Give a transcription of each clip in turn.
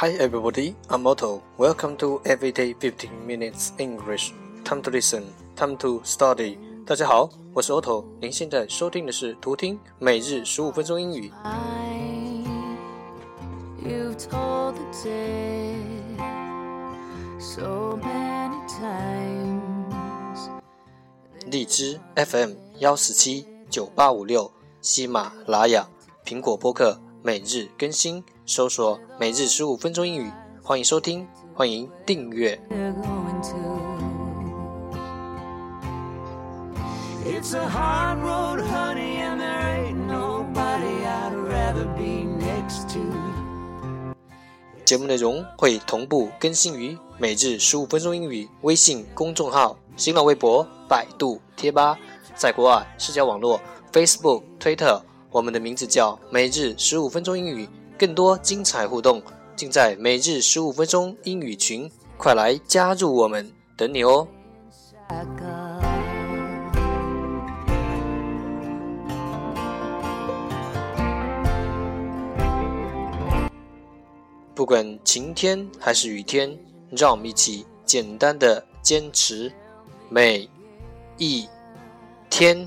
Hi everybody, I'm Otto. Welcome to Everyday 15 Minutes English. Time to listen, time to study. 大家好，我是 Otto。您现在收听的是图听每日十五分钟英语。You've told the day so many times. 荔枝 FM 幺四七九八五六，喜马拉雅，苹果播客。每日更新，搜索“每日十五分钟英语”，欢迎收听，欢迎订阅。节目内容会同步更新于“每日十五分钟英语”微信公众号、新浪微博、百度贴吧，在国外社交网络 Facebook、Twitter。我们的名字叫每日十五分钟英语，更多精彩互动尽在每日十五分钟英语群，快来加入我们，等你哦！不管晴天还是雨天，让我们一起简单的坚持每一天。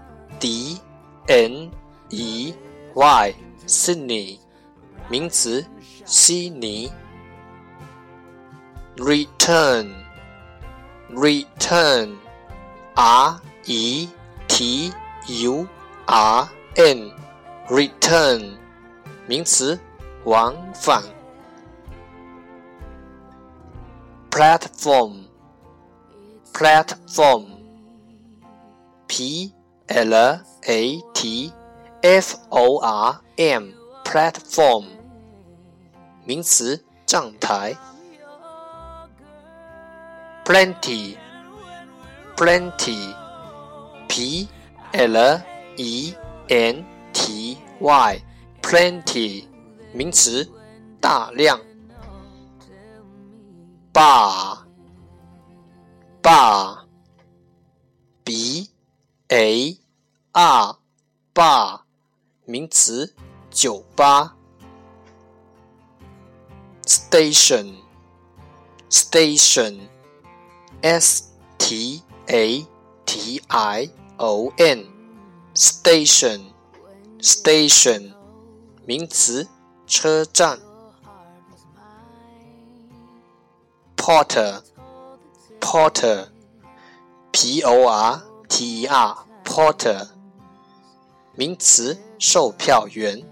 D N E Y Sydney 名词悉尼 Return Return R E T U R N Return 名词往返 Platform Platform P L A T F O R M platform 名词站台 plenty plenty P L E N T Y plenty 名词大量 bar bar B A Bar，bar，名词，酒吧。Station，station，s t a t i o n，station，station，名词，车站。Porter，porter，p o r t e r，porter。名词，售票员。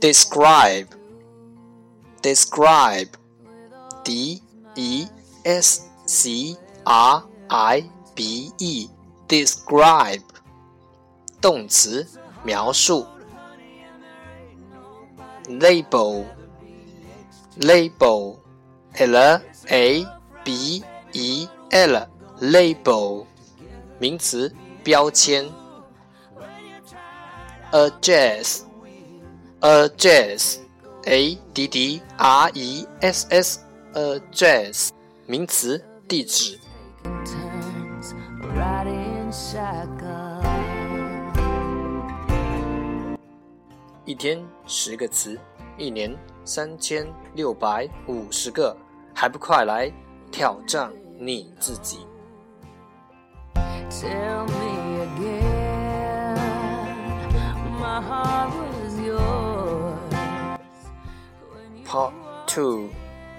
describe，describe，d e s c r i b e，describe，动词，描述。label，label，l a b e l，label，名词。标签，address，address，a d d r e s s，address，名词，地址。一天十个词，一年三千六百五十个，还不快来挑战你自己？Tell me Part 2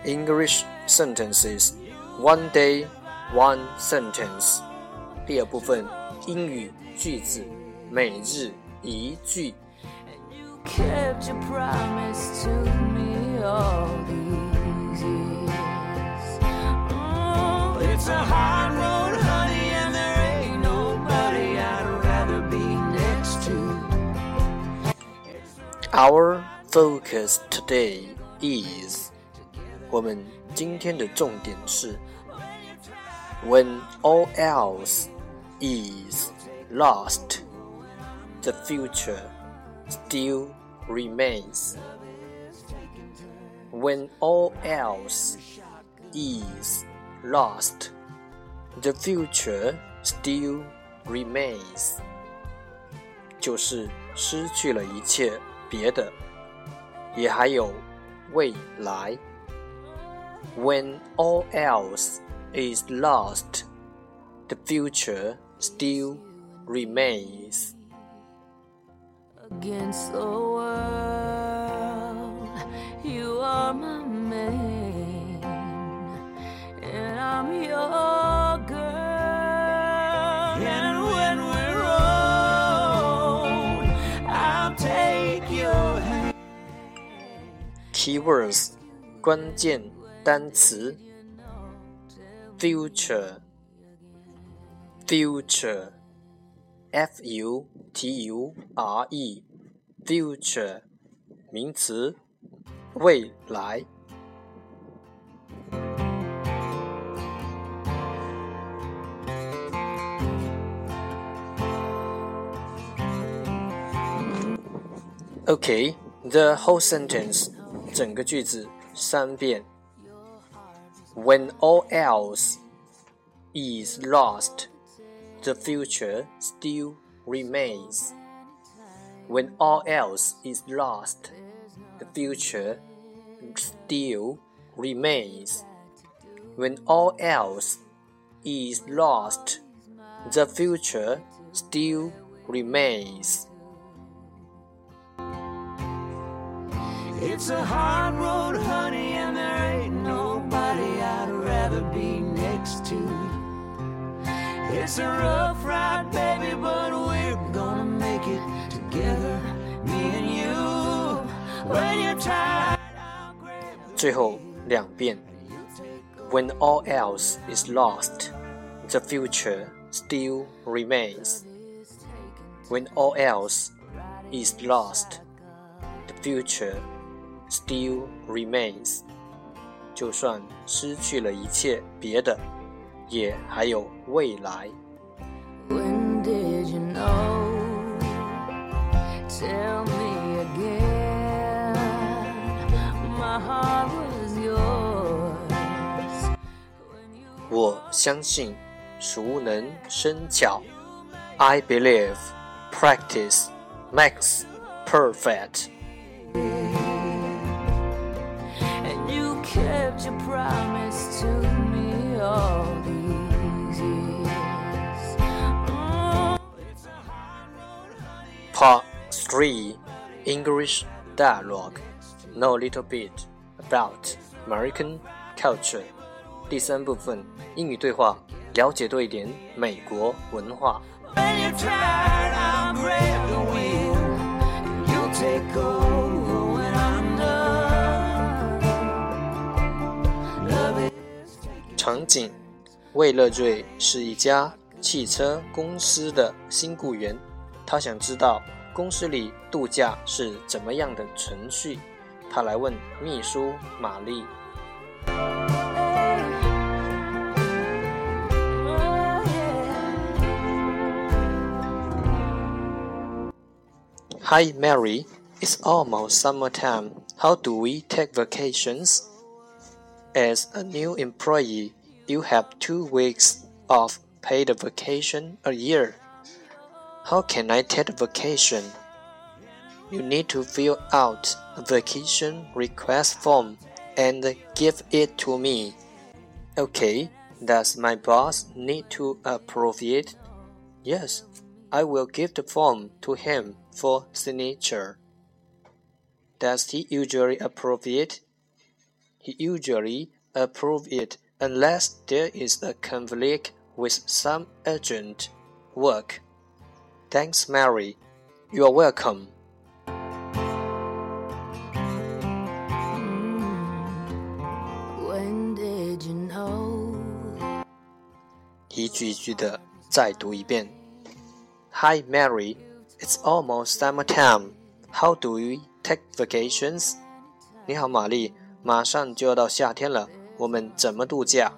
English sentences One day, one sentence. 第二部分英语句子，每日一句。 kept your promise to me all Our focus today is 我们今天的重点是 When all else is lost, the future still remains. When all else is lost, the future still remains. 就是失去了一切， 别的也还有未来。When all else is lost, the future still remains. Against the world, you are my man, Keywords 关键单词 future future f u t u r e future 名词未来 Okay, the whole sentence 整个句子三遍。When all else is lost, the future still remains. When all else is lost, the future still remains. When all else is lost, the future still remains. It's a hard road, honey, and there ain't nobody I'd rather be next to. It's a rough ride, baby, but we're gonna make it together, me and you. When you're tired, I'll grab 最后两遍。When all else is lost, the future still remains. When all else is lost, the future still remains. 就算失去了一切别的，也还有未来。 When did you know? Tell me again. My heart was yours. When you 我相信熟能生巧。I believe practice makes perfect. kept your promise to me all these years. Oh, Part 3 English Dialogue Know a little bit about American culture 第三部分英语对话，了解多一点美国文化。 when you're tired, 场景：魏乐瑞是一家汽车公司的新雇员，他想知道公司里度假是怎么样的程序。他来问秘书玛丽。Hi, Mary. It's almost summertime. How do we take vacations? As a new employee, you have two weeks of paid vacation a year. How can I take a vacation? You need to fill out a vacation request form and give it to me. Okay, does my boss need to approve it? Yes, I will give the form to him for signature. Does he usually approve it? He usually approves it unless there is a conflict with some urgent work. Thanks, Mary. You are welcome. When did you know? 一句一句的再读一遍。Hi, Mary. It's almost summertime. How do you take vacations? 你好，玛丽，马上就要到夏天了。我们怎么度假？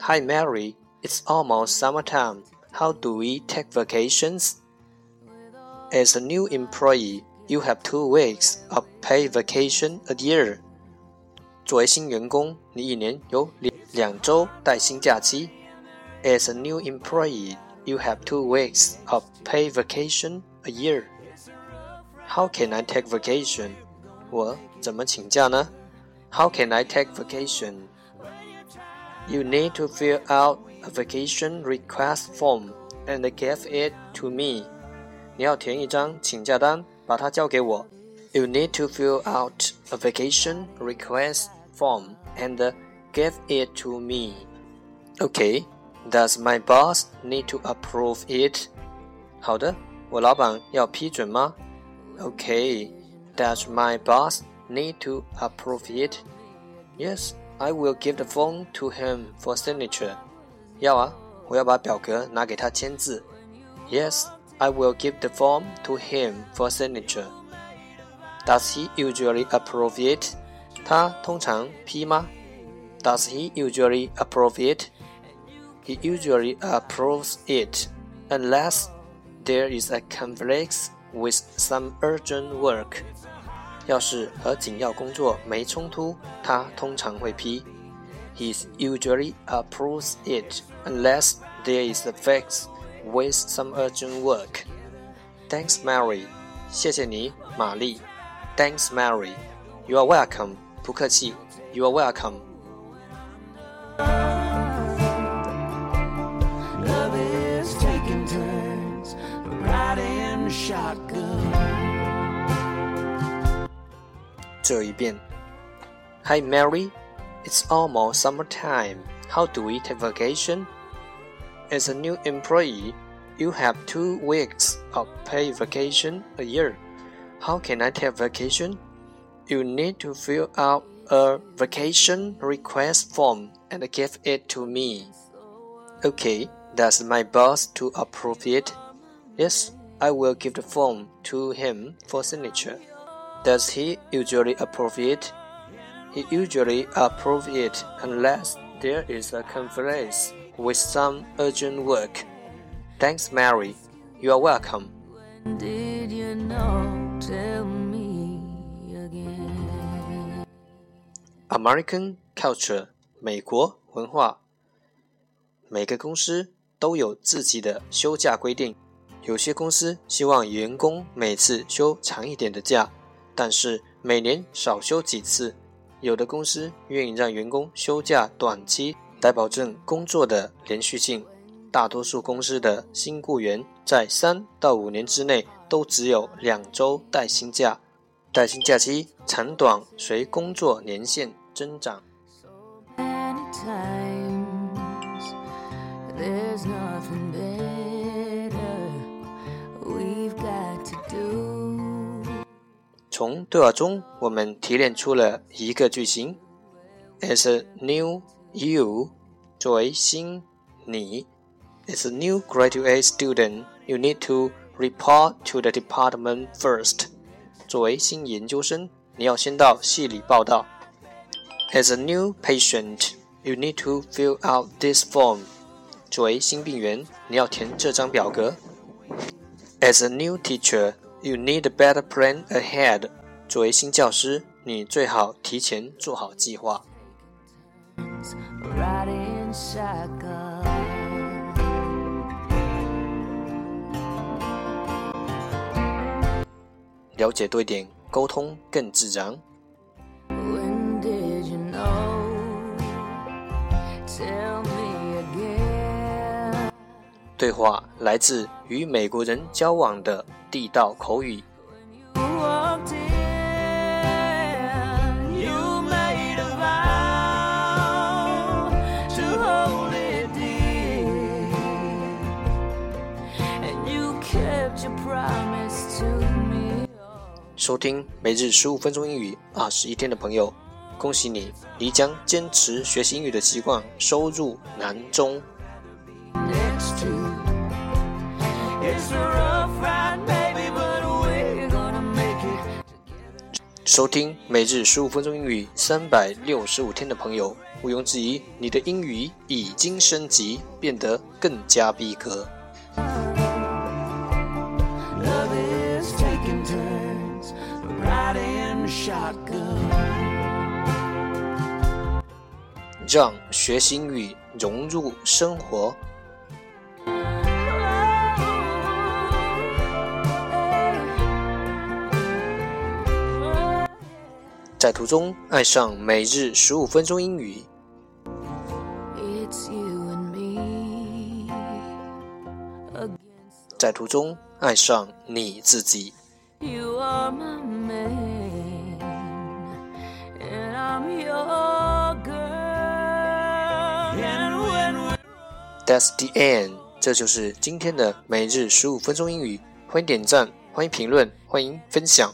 Hi Mary, it's almost summer time. How do we take vacations? As a new employee, you have two weeks of paid vacation a year. 作为新员工，你一年有两两周带薪假期。As a new employee, you have two weeks of paid vacation a year. How can I take vacation? 我怎么请假呢？How can I take vacation? You need to fill out a vacation request form and give it to me. 你要填一张请假单，把它交给我。You need to fill out a vacation request form and give it to me. Okay, does my boss need to approve it? 好的，我老板要批准吗？Okay, does my boss need to approve it? Yes, I will give the form to him for signature. 要啊，我要把表格拿给他签字。Yes, I will give the form to him for signature. Does he usually approve it? 他通常批吗？Does he usually approve it? He usually approves it unless there is a conflict with some urgent work. 要是和紧要工作没冲突，他通常会批。He usually approves it unless there is a fix with some urgent work. Thanks, Mary. 谢谢你，玛丽。Thanks, Mary. You are welcome. 不客气。You are welcome. 这一遍。Hi Mary, it's almost summertime. How do we take vacation? As a new employee, you have two weeks of paid vacation a year. How can I take vacation? You need to fill out a vacation request form and give it to me. Okay, does my boss to approve it? Yes, I will give the form to him for signature. Does he usually approve it? He usually approves it unless there is a conflict with some urgent work. Thanks, Mary. You are welcome. Did you know? Tell me again. American culture 美国文化。每个公司都有自己的休假规定，有些公司希望员工每次休长一点的假， 但是每年少休几次。有的公司愿意让员工休假短期，来保证工作的连续性。大多数公司的新雇员在三到五年之内都只有两周带薪假，带薪假期长短随工作年限增长。从对话中，我们提炼出了一个句型：As a new you，作为新你；As a new graduate student, you need to report to the department first。作为新研究生，你要先到系里报道。As a new patient, you need to fill out this form。作为新病员，你要填这张表格。As a new teacher, You need a better plan ahead。作为新教师，你最好提前做好计划。了解多一点，沟通更自然。When did you know? Tell me again. 对话来自与美国人交往的地道口语。收听每日十五分钟英语二十一天的朋友恭喜你你将坚持学习英语的习惯收入囊中。收听每日十五分钟英语三百六十五天的朋友，毋庸置疑，你的英语已经升级，变得更加逼格。让学习英语融入生活，在途中爱上每日十五分钟英语。在途中爱上你自己。That's the end，这就是今天的每日十五分钟英语。欢迎点赞，欢迎评论，欢迎分享。